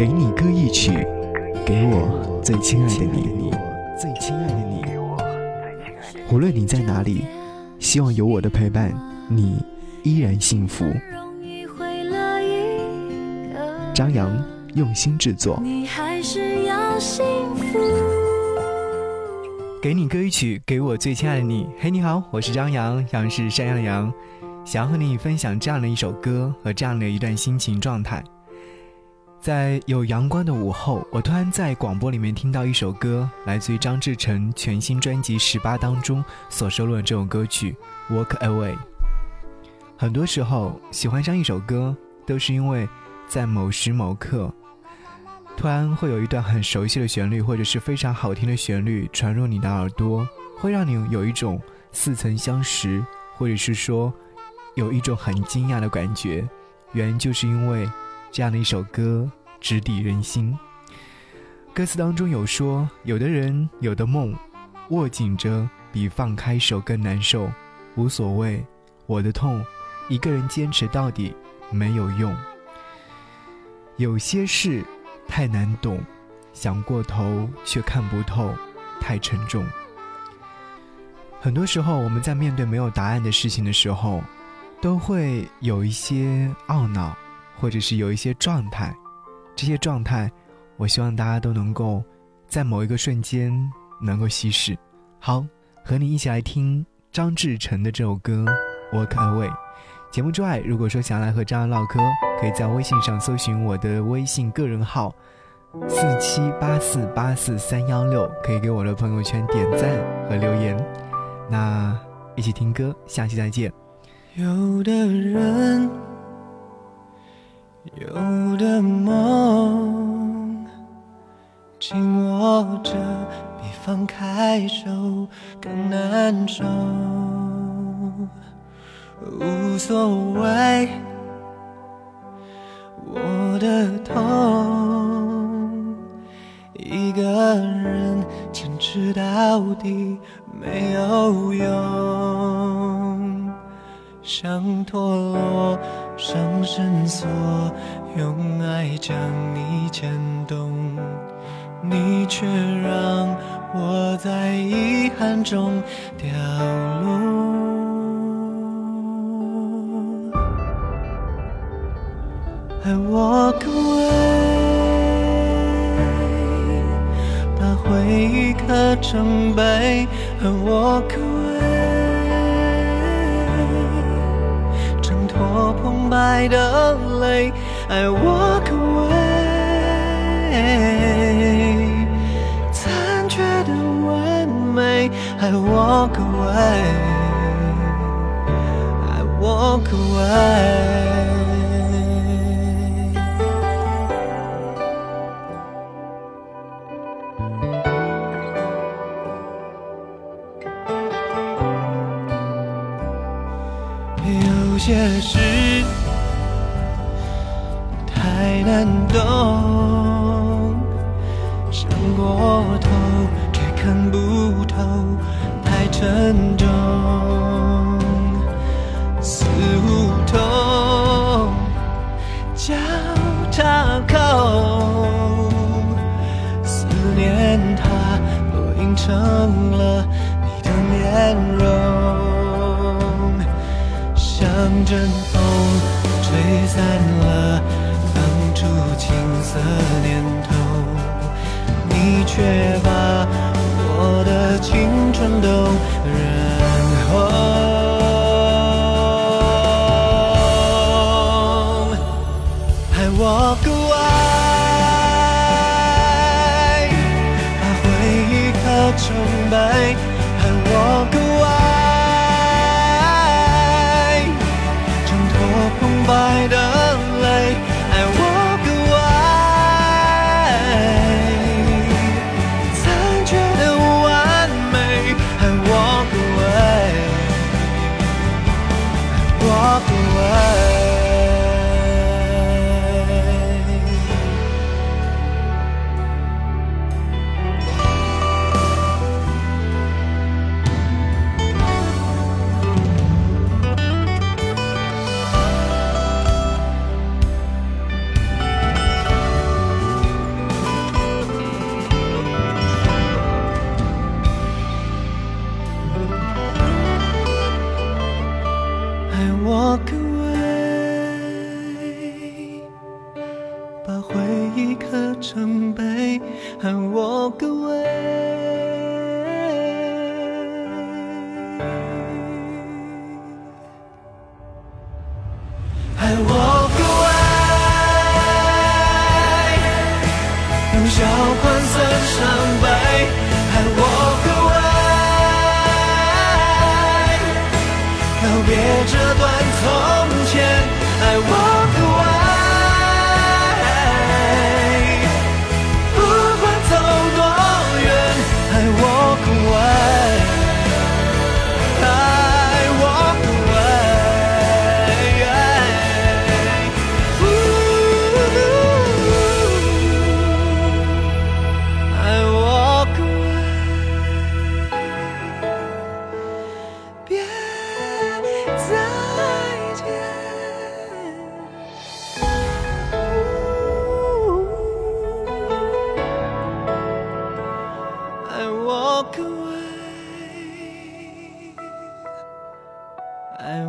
给你歌一曲，给我最亲爱的你，最亲爱的你。无论你在哪里，希望有我的陪伴，你依然幸福。张扬用心制作。给你歌一曲，给我最亲爱的你。嘿，你好，我是张扬，杨是山羊的羊，想要和你分享这样的一首歌和这样的一段心情状态。在有阳光的午后，我突然在广播里面听到一首歌，来自于张志成全新专辑《十八》当中所收录的这首歌曲《Walk Away》。很多时候，喜欢上一首歌，都是因为在某时某刻，突然会有一段很熟悉的旋律，或者是非常好听的旋律传入你的耳朵，会让你有一种似曾相识，或者是说有一种很惊讶的感觉。原因就是因为。这样的一首歌直抵人心。歌词当中有说：“有的人，有的梦，握紧着比放开手更难受。无所谓，我的痛，一个人坚持到底没有用。有些事太难懂，想过头却看不透，太沉重。很多时候，我们在面对没有答案的事情的时候，都会有一些懊恼。”或者是有一些状态，这些状态，我希望大家都能够在某一个瞬间能够稀释。好，和你一起来听张志成的这首歌《Walk Away》。节目之外，如果说想来和张扬唠嗑，可以在微信上搜寻我的微信个人号四七八四八四三幺六，可以给我的朋友圈点赞和留言。那一起听歌，下期再见。有的人。有的梦，紧握着比放开手更难受。无所谓，我的痛，一个人坚持到底没有用，像陀螺。上绳索，用爱将你牵动，你却让我在遗憾中掉落。I walk away，把回忆刻成碑。I walk away。澎湃的泪，I walk away，残缺的完美，I walk away，I walk away。有些事太难懂，想过头却看不透，太沉重，似胡同交叉口，思念它落印成了你的面容。像阵风，吹散了数青涩年头，你却把我的青春都 walk away，把回忆刻成碑，and walk away。笑话。I